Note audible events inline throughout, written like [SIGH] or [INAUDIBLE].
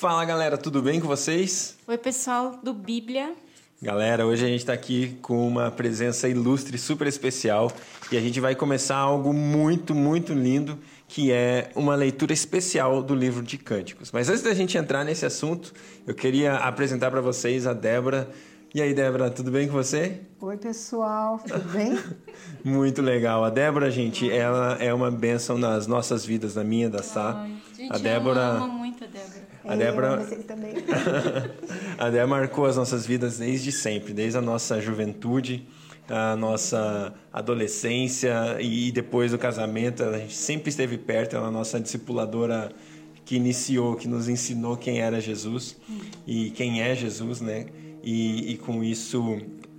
Fala galera, tudo bem com vocês? Oi, pessoal do Bíblia. Galera, hoje a gente está aqui com uma presença ilustre, super especial, e a gente vai começar algo muito, muito lindo, que é uma leitura especial do livro de Cânticos. Mas antes da gente entrar nesse assunto, eu queria apresentar para vocês a Débora. E aí, Débora, tudo bem com você? Oi, pessoal, tudo bem? [LAUGHS] Muito legal. A Débora, gente, ela é uma bênção nas nossas vidas, na minha, da Sá. Gente, A Débora- eu amo muito a Débora. A Débora-. [LAUGHS] A Débora marcou as nossas vidas desde sempre, desde a nossa juventude, a nossa adolescência e depois do casamento. A gente sempre esteve perto, ela é a nossa discipuladora que iniciou, que nos ensinou quem era Jesus e quem é Jesus, né? E, e com isso,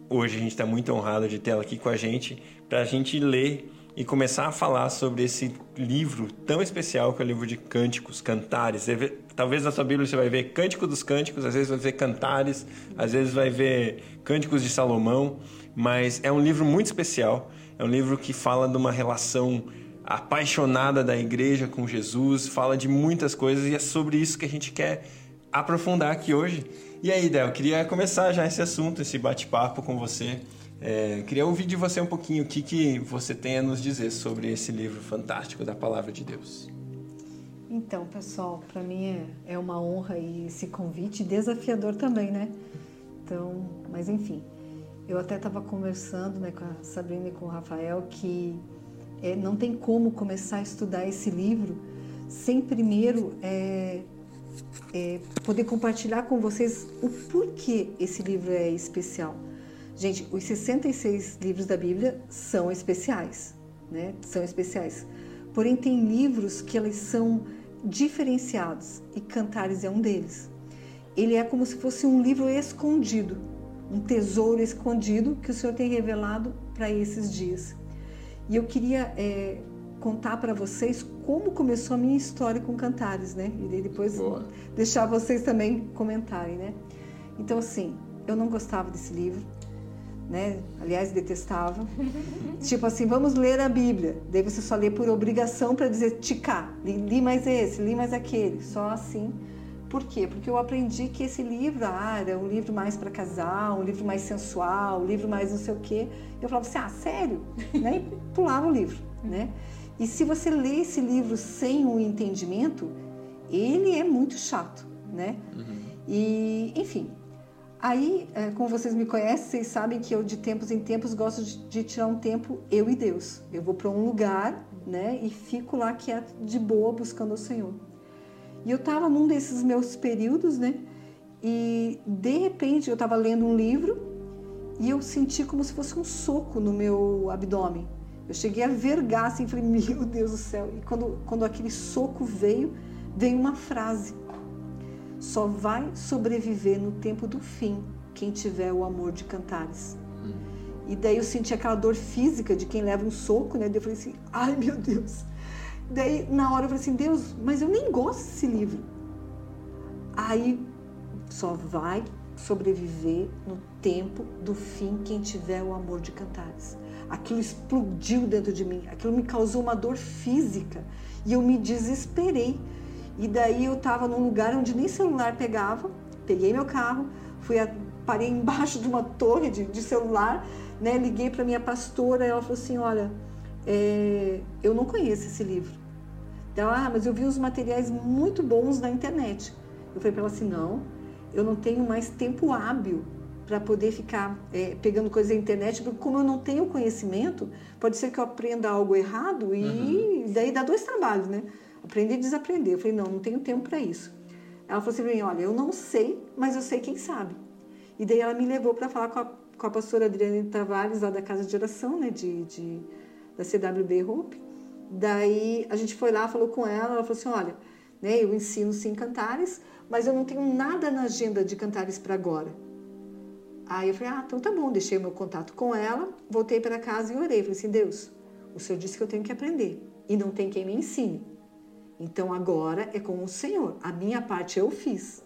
hoje a gente está muito honrado de ter ela aqui com a gente, para a gente ler e começar a falar sobre esse livro tão especial que é o livro de Cânticos, Cantares. Talvez na sua Bíblia você vai ver Cântico dos Cânticos, às vezes vai ver Cantares, às vezes vai ver Cânticos de Salomão, mas é um livro muito especial. É um livro que fala de uma relação apaixonada da igreja com Jesus, fala de muitas coisas e é sobre isso que a gente quer aprofundar aqui hoje. E aí, Del, queria começar já esse assunto, esse bate-papo com você. É, queria ouvir de você um pouquinho o que, que você tem a nos dizer sobre esse livro fantástico da Palavra de Deus. Então, pessoal, para mim é, é uma honra e esse convite desafiador também, né? Então, mas enfim, eu até estava conversando né, com a Sabrina e com o Rafael que é, não tem como começar a estudar esse livro sem primeiro é, é, poder compartilhar com vocês o porquê esse livro é especial. Gente, os 66 livros da Bíblia são especiais, né? São especiais. Porém, tem livros que eles são diferenciados e Cantares é um deles. Ele é como se fosse um livro escondido, um tesouro escondido que o Senhor tem revelado para esses dias. E eu queria é, contar para vocês como começou a minha história com Cantares, né? E depois Boa. deixar vocês também comentarem, né? Então, assim, eu não gostava desse livro, né? Aliás, detestava. [LAUGHS] tipo assim, vamos ler a Bíblia. Daí você só lê por obrigação para dizer ticar. Li, li mais esse, li mais aquele. Só assim. Por quê? Porque eu aprendi que esse livro ah, era um livro mais para casal, um livro mais sensual, um livro mais não sei o quê. Eu falava assim, ah, sério? [LAUGHS] né? E pulava o livro, né? E se você lê esse livro sem o entendimento, ele é muito chato, né? E, enfim, Aí, eh, como vocês me conhecem, vocês sabem que eu de tempos em tempos gosto de, de tirar um tempo eu e Deus. Eu vou para um lugar, né, e fico lá quieto, de boa, buscando o Senhor. E eu estava num desses meus períodos, né, e de repente eu estava lendo um livro e eu senti como se fosse um soco no meu abdômen. Eu cheguei a vergar assim, falei, meu Deus do céu. E quando, quando aquele soco veio, veio uma frase só vai sobreviver no tempo do fim quem tiver o amor de cantares. E daí eu senti aquela dor física de quem leva um soco, né? Daí eu falei assim, ai meu Deus. Daí na hora eu falei assim, Deus, mas eu nem gosto desse livro. Aí só vai sobreviver no tempo do fim quem tiver o amor de cantares. Aquilo explodiu dentro de mim, aquilo me causou uma dor física e eu me desesperei. E daí eu estava num lugar onde nem celular pegava, peguei meu carro, fui a, parei [LAUGHS] embaixo de uma torre de, de celular, né? Liguei para minha pastora, ela falou assim, olha, é, eu não conheço esse livro. Ela, ah, mas eu vi uns materiais muito bons na internet. Eu falei para ela assim, não, eu não tenho mais tempo hábil para poder ficar é, pegando coisas na internet, porque como eu não tenho conhecimento, pode ser que eu aprenda algo errado e daí dá dois trabalhos, né? Aprender e desaprender. Eu falei, não, não tenho tempo para isso. Ela falou assim para mim, olha, eu não sei, mas eu sei quem sabe. E daí ela me levou para falar com a, com a pastora Adriane Tavares, lá da Casa de Oração, né, de, de, da CWB Hope. Daí a gente foi lá, falou com ela, ela falou assim, olha, né, eu ensino sim cantares, mas eu não tenho nada na agenda de cantares para agora. Aí eu falei, ah, então tá bom, deixei o meu contato com ela, voltei para casa e orei. Falei assim, Deus, o Senhor disse que eu tenho que aprender e não tem quem me ensine. Então agora é com o Senhor. A minha parte eu fiz.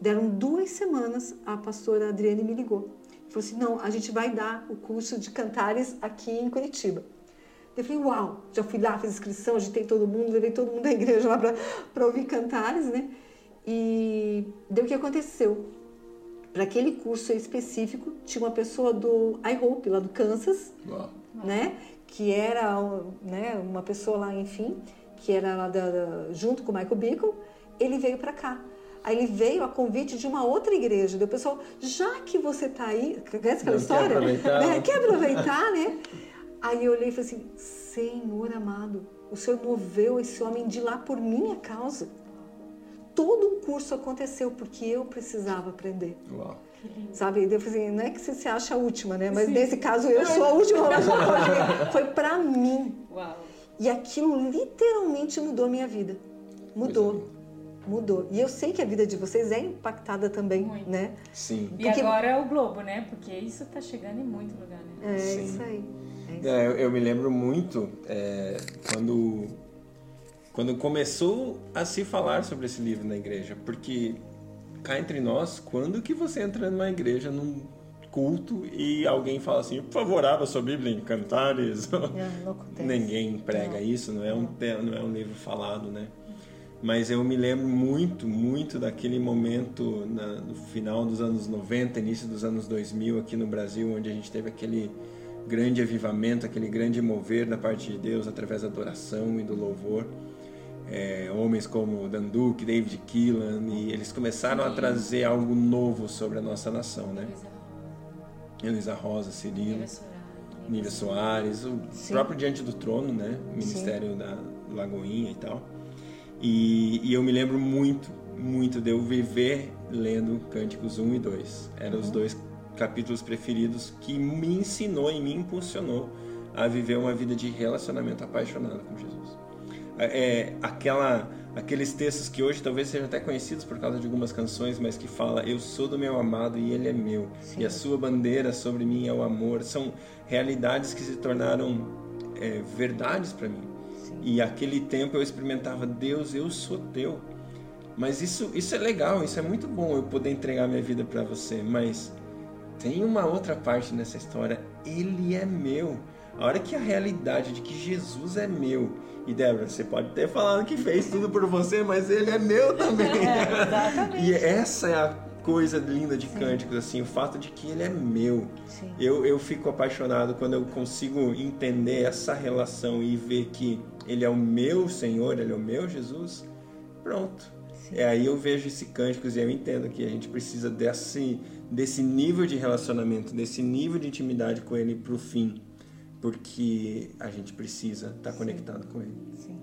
Deram duas semanas, a pastora Adriane me ligou. Falou assim: não, a gente vai dar o curso de cantares aqui em Curitiba. Eu falei: uau, já fui lá, fiz inscrição, agitei todo mundo, levei todo mundo da igreja lá para ouvir cantares, né? E deu o que aconteceu. Para aquele curso específico, tinha uma pessoa do iHope, lá do Kansas, Uau. né? Que era né, uma pessoa lá, enfim, que era lá da, da- junto com o Michael Bickle. Ele veio para cá. Aí ele veio a convite de uma outra igreja. Deu pessoal, já que você tá aí, conhece aquela Não, quer história? aproveitar? Né? Quer aproveitar, né? Aí eu olhei e falei assim: Senhor amado, o Senhor moveu esse homem de lá por minha causa. Todo um curso aconteceu porque eu precisava aprender. Uau. Sabe? E eu falei assim, não é que você se acha a última, né? Mas nesse caso eu sou a última. [LAUGHS] Foi pra mim. Uau. E aquilo literalmente mudou a minha vida. Mudou. Mudou. E eu sei que a vida de vocês é impactada também, Muito. né? Sim. E Porque- agora é o Globo, né? Porque isso tá chegando em muito lugar, né? É Sim. isso aí. É isso É, eu, eu me lembro muito é, quando, quando começou a se falar sobre esse livro na igreja, porque cá entre nós, quando que você entra numa igreja, num culto e alguém fala assim, por favor, abra sua Bíblia em Cantares? É. [LAUGHS] Ninguém prega Não. isso, não é, um, não é um livro falado, né? Mas eu me lembro muito, muito daquele momento na- no final dos anos 90, início dos anos 2000 aqui no Brasil, onde a gente teve aquele grande avivamento, aquele grande mover da parte de Deus através da adoração e do louvor. É, homens como Dan Duke, David Keelan, e eles começaram a trazer algo novo sobre a nossa nação, né? Elisa Rosa, Cirilo. Nívia Soares, o Sim. próprio Diante do Trono, né? O Ministério da Lagoinha e tal. E, e eu me lembro muito, muito de eu viver lendo Cânticos 1 e 2. Eram os dois capítulos preferidos que me ensinou e me impulsionou a viver uma vida de relacionamento apaixonado com Jesus. É, aquela, aqueles textos que hoje talvez sejam até conhecidos por causa de algumas canções, mas que fala eu sou do meu amado e ele é meu Sim. e a sua bandeira sobre mim é o amor. São realidades que se tornaram é, verdades para mim. E aquele tempo eu experimentava Deus, eu sou teu. Mas isso, isso é legal, isso é muito bom eu poder entregar minha vida para você. Mas tem uma outra parte nessa história. Ele é meu. A hora que a realidade de que Jesus é meu. E Débora, você pode ter falado que fez tudo por você, mas ele é meu [LAUGHS] também. exatamente. e essa é a coisa linda de Cânticos, assim, o fato de que ele é meu. Sim. Eu, eu fico apaixonado quando eu consigo entender essa relação e ver que ele é o meu Senhor, ele é o meu Jesus. Pronto. É aí eu vejo esse cânticos e eu entendo que a gente precisa desse, desse nível de relacionamento, desse nível de intimidade com ele pro fim, porque a gente precisa estar conectado com ele. Sim.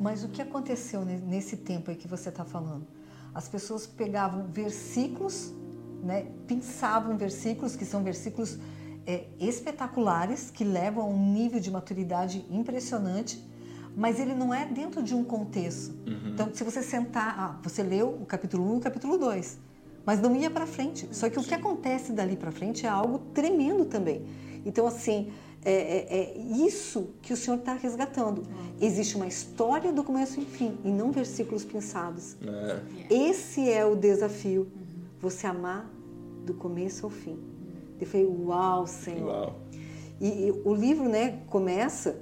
Mas o que aconteceu ne- nesse tempo aí que você está falando? As pessoas pegavam versículos, né, pensavam versículos que são versículos é, espetaculares, que levam a um nível de maturidade impressionante, mas ele não é dentro de um contexto. Então, se você sentar, ah, você leu o capítulo 1 e o capítulo 2, mas não ia para frente. Só que o que acontece dali para frente é algo tremendo também. Então, assim, é, é- é isso que o Senhor está resgatando. Existe uma história do começo e fim, e não versículos pensados. É, Esse é o desafio. Você amar do começo ao fim. Eu falei, uau, Senhor. uau. E, e o livro, né, começa,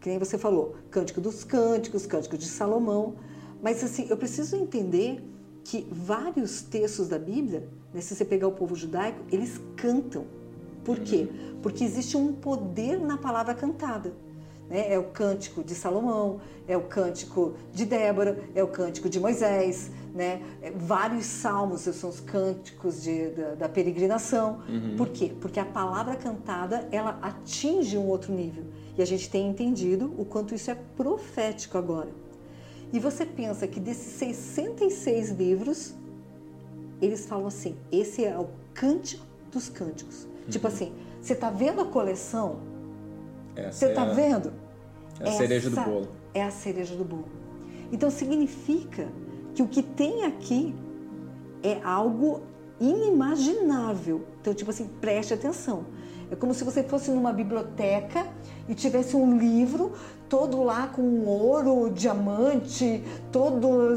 que nem você falou, Cântico dos Cânticos, Cântico de Salomão. Mas assim, eu preciso entender que vários textos da Bíblia, né, se você pegar o povo judaico, eles cantam. Por quê? Porque existe um poder na palavra cantada. né? É o cântico de Salomão, é o cântico de Débora, é o cântico de Moisés, né? É, vários salmos são os cânticos de- da, da peregrinação. Por quê? Porque a palavra cantada ela atinge um outro nível e a gente tem entendido o quanto isso é profético agora. E você pensa que desses 66 livros eles falam assim: esse é o cântico dos cânticos. Tipo assim, você está vendo a coleção? Essa Você é está a- vendo? é a cereja do Essa bolo. É a cereja do bolo. Então significa que o que tem aqui é algo inimaginável. Então, tipo assim, preste atenção. É como se você fosse numa biblioteca e tivesse um livro todo lá com ouro, diamante, todo,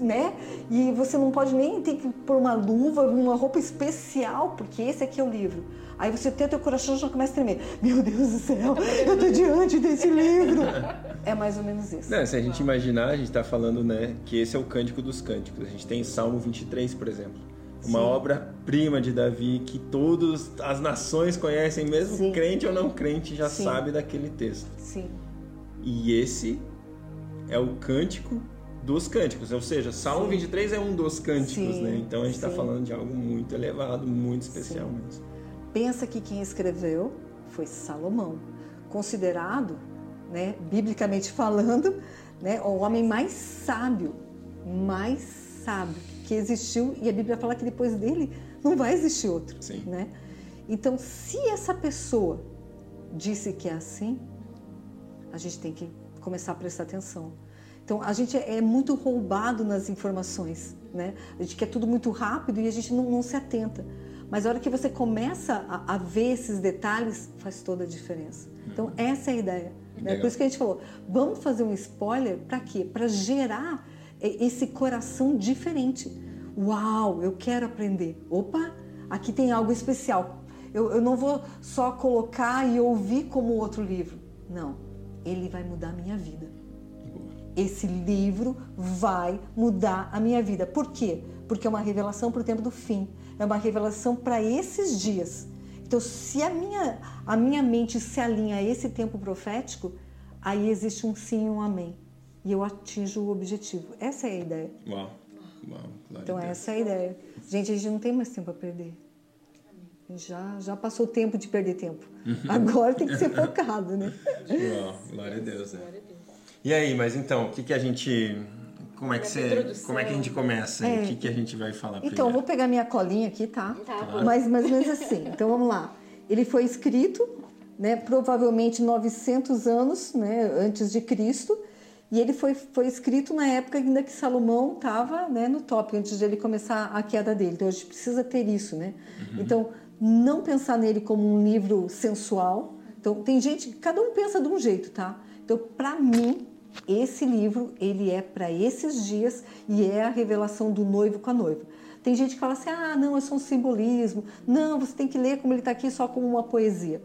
né? E você não pode nem ter que pôr uma luva, uma roupa especial, porque esse aqui é o livro. Aí você tem o teu coração já começa a tremer. Meu Deus do céu, eu estou diante desse livro. [LAUGHS] é mais ou menos isso. Não, se a gente imaginar, a gente está falando né, que esse é o cântico dos cânticos. A gente tem Salmo 23, por exemplo. Uma obra-prima de Davi que todas as nações conhecem, mesmo Sim. crente ou não crente, já Sim. sabe daquele texto. Sim. E esse é o cântico dos cânticos, ou seja, Salmo Sim. 23 é um dos cânticos, né? Então a gente está falando de algo muito elevado, muito especial mesmo. Pensa que quem escreveu foi Salomão, considerado, né, biblicamente falando, né, o homem mais sábio, mais sábio que existiu e a Bíblia fala que depois dele não vai existir outro, Sim. né? Então, se essa pessoa disse que é assim, a gente tem que começar a prestar atenção. Então, a gente é muito roubado nas informações, né? A gente quer tudo muito rápido e a gente não, não se atenta. Mas a hora que você começa a, a ver esses detalhes, faz toda a diferença. Então, essa é a ideia. Né? Por isso que a gente falou, vamos fazer um spoiler para quê? Para gerar esse coração diferente. Uau, eu quero aprender. Opa, aqui tem algo especial. Eu, eu não vou só colocar e ouvir como outro livro. Não, ele vai mudar a minha vida. Esse livro vai mudar a minha vida. Por quê? Porque é uma revelação para o tempo do fim. É uma revelação para esses dias. Então, se a minha, a minha mente se alinha a esse tempo profético, aí existe um sim e um amém. E eu atinjo o objetivo. Essa é a ideia. Uau, uau, glória Então, a Deus. essa é a ideia. Gente, a gente não tem mais tempo a perder. Já, já passou o tempo de perder tempo. [LAUGHS] Agora tem que ser focado, né? Uau, glória a Deus, né? E aí, mas então, o que que a gente... Como é que você... Como é que a gente começa? É. O que que a gente vai falar Então, eu primeiro? vou pegar minha colinha aqui, tá? Tá. Mas mais ou menos assim. Então, vamos lá. Ele foi escrito, né, provavelmente 900 anos né, antes de Cristo, e ele foi, foi escrito na época ainda que Salomão estava né, no top, antes de ele começar a queda dele. Então, a gente precisa ter isso, né? Então, não pensar nele como um livro sensual. Então, tem gente, cada um pensa de um jeito, tá? Então, para mim, esse livro, ele é para esses dias e é a revelação do noivo com a noiva. Tem gente que fala assim, ah, não, é só um simbolismo. Não, você tem que ler como ele está aqui só como uma poesia.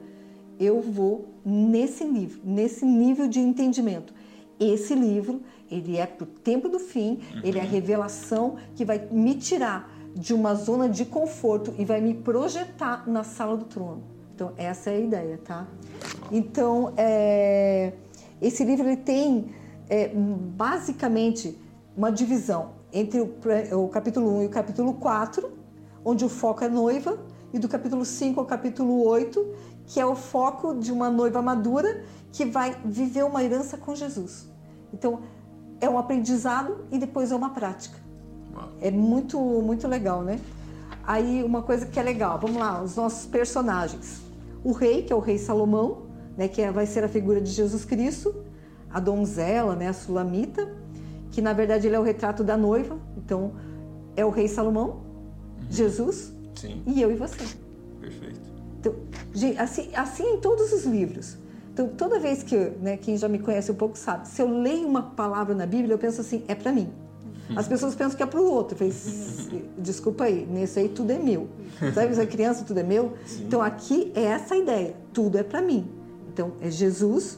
Eu vou nesse livro, nesse nível de entendimento. Esse livro, ele é para o tempo do fim, ele é a revelação que vai me tirar de uma zona de conforto e vai me projetar na sala do trono. Então, essa é a ideia, tá? Então, é, esse livro ele tem é, basicamente uma divisão entre o, o capítulo 1 e o capítulo 4, onde o foco é noiva, e do capítulo 5 ao capítulo 8, que é o foco de uma noiva madura que vai viver uma herança com Jesus. Então, é um aprendizado e depois é uma prática. Uau. É muito, muito legal, né? Aí, uma coisa que é legal, vamos lá, os nossos personagens. O rei, que é o rei Salomão, né, que é- vai ser a figura de Jesus Cristo. A donzela, né, a sulamita, que na verdade ele é o retrato da noiva. Então, é o rei Salomão, Jesus Sim, e eu e você. perfeito. Então, gente, assim, assim em todos os livros. Então, toda vez que, né, quem já me conhece um pouco sabe, se eu leio uma palavra na Bíblia, eu penso assim, é para mim. As pessoas pensam que é para o outro. Eu falei, "S- desculpa aí, nesse aí tudo é meu. Sabe, essa criança tudo é meu? Então, aqui é essa a ideia, tudo é para mim. Então, é Jesus,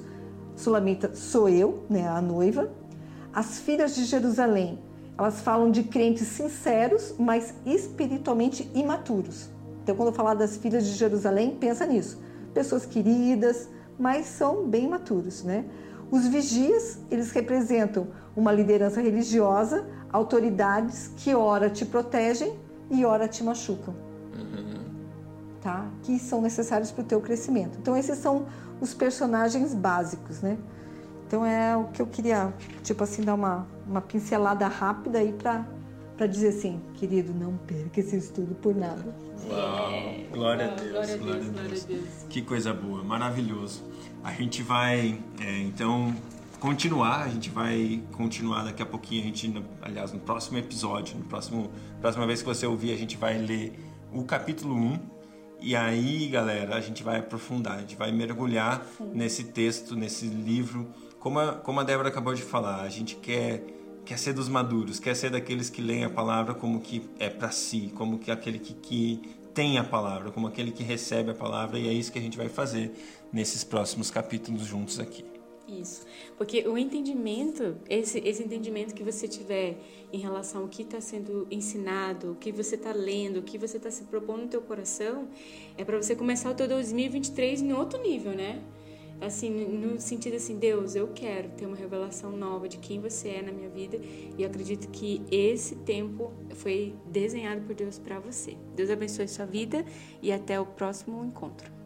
Sulamita sou eu, né, a noiva. As filhas de Jerusalém, elas falam de crentes sinceros, mas espiritualmente imaturos. Então, quando eu falar das filhas de Jerusalém, pensa nisso. Pessoas queridas, mas são bem maturos, né? Os vigias, eles representam uma liderança religiosa, autoridades que ora te protegem e ora te machucam tá? Que são necessários para o teu crescimento. Então esses são os personagens básicos, né? Então é o que eu queria, tipo assim, dar uma, uma pincelada rápida aí para para dizer assim, querido, não perca esse estudo por nada. Uau, glória a Uau, Deus, glória a glória Deus, glória a Deus. Que coisa boa, maravilhoso. A gente vai, é, então, continuar, a gente vai continuar daqui a pouquinho, a gente, aliás, no próximo episódio, no próximo, próxima vez que você ouvir, a gente vai ler o capítulo 1, e aí, galera, a gente vai aprofundar, a gente vai mergulhar nesse texto, nesse livro. Como a, como a Débora acabou de falar, a gente quer quer ser dos maduros, quer ser daqueles que leem a palavra como que é para si, como que aquele que, que tem a palavra, como aquele que recebe a palavra, e é isso que a gente vai fazer nesses próximos capítulos juntos aqui. Isso, porque o entendimento, esse, esse entendimento que você tiver em relação ao que está sendo ensinado, o que você está lendo, o que você está se propondo no teu coração, é para você começar o teu 2023 em outro nível, né? Assim, no sentido assim, Deus, eu quero ter uma revelação nova de quem você é na minha vida e acredito que esse tempo foi desenhado por Deus para você. Deus abençoe sua vida e até o próximo encontro.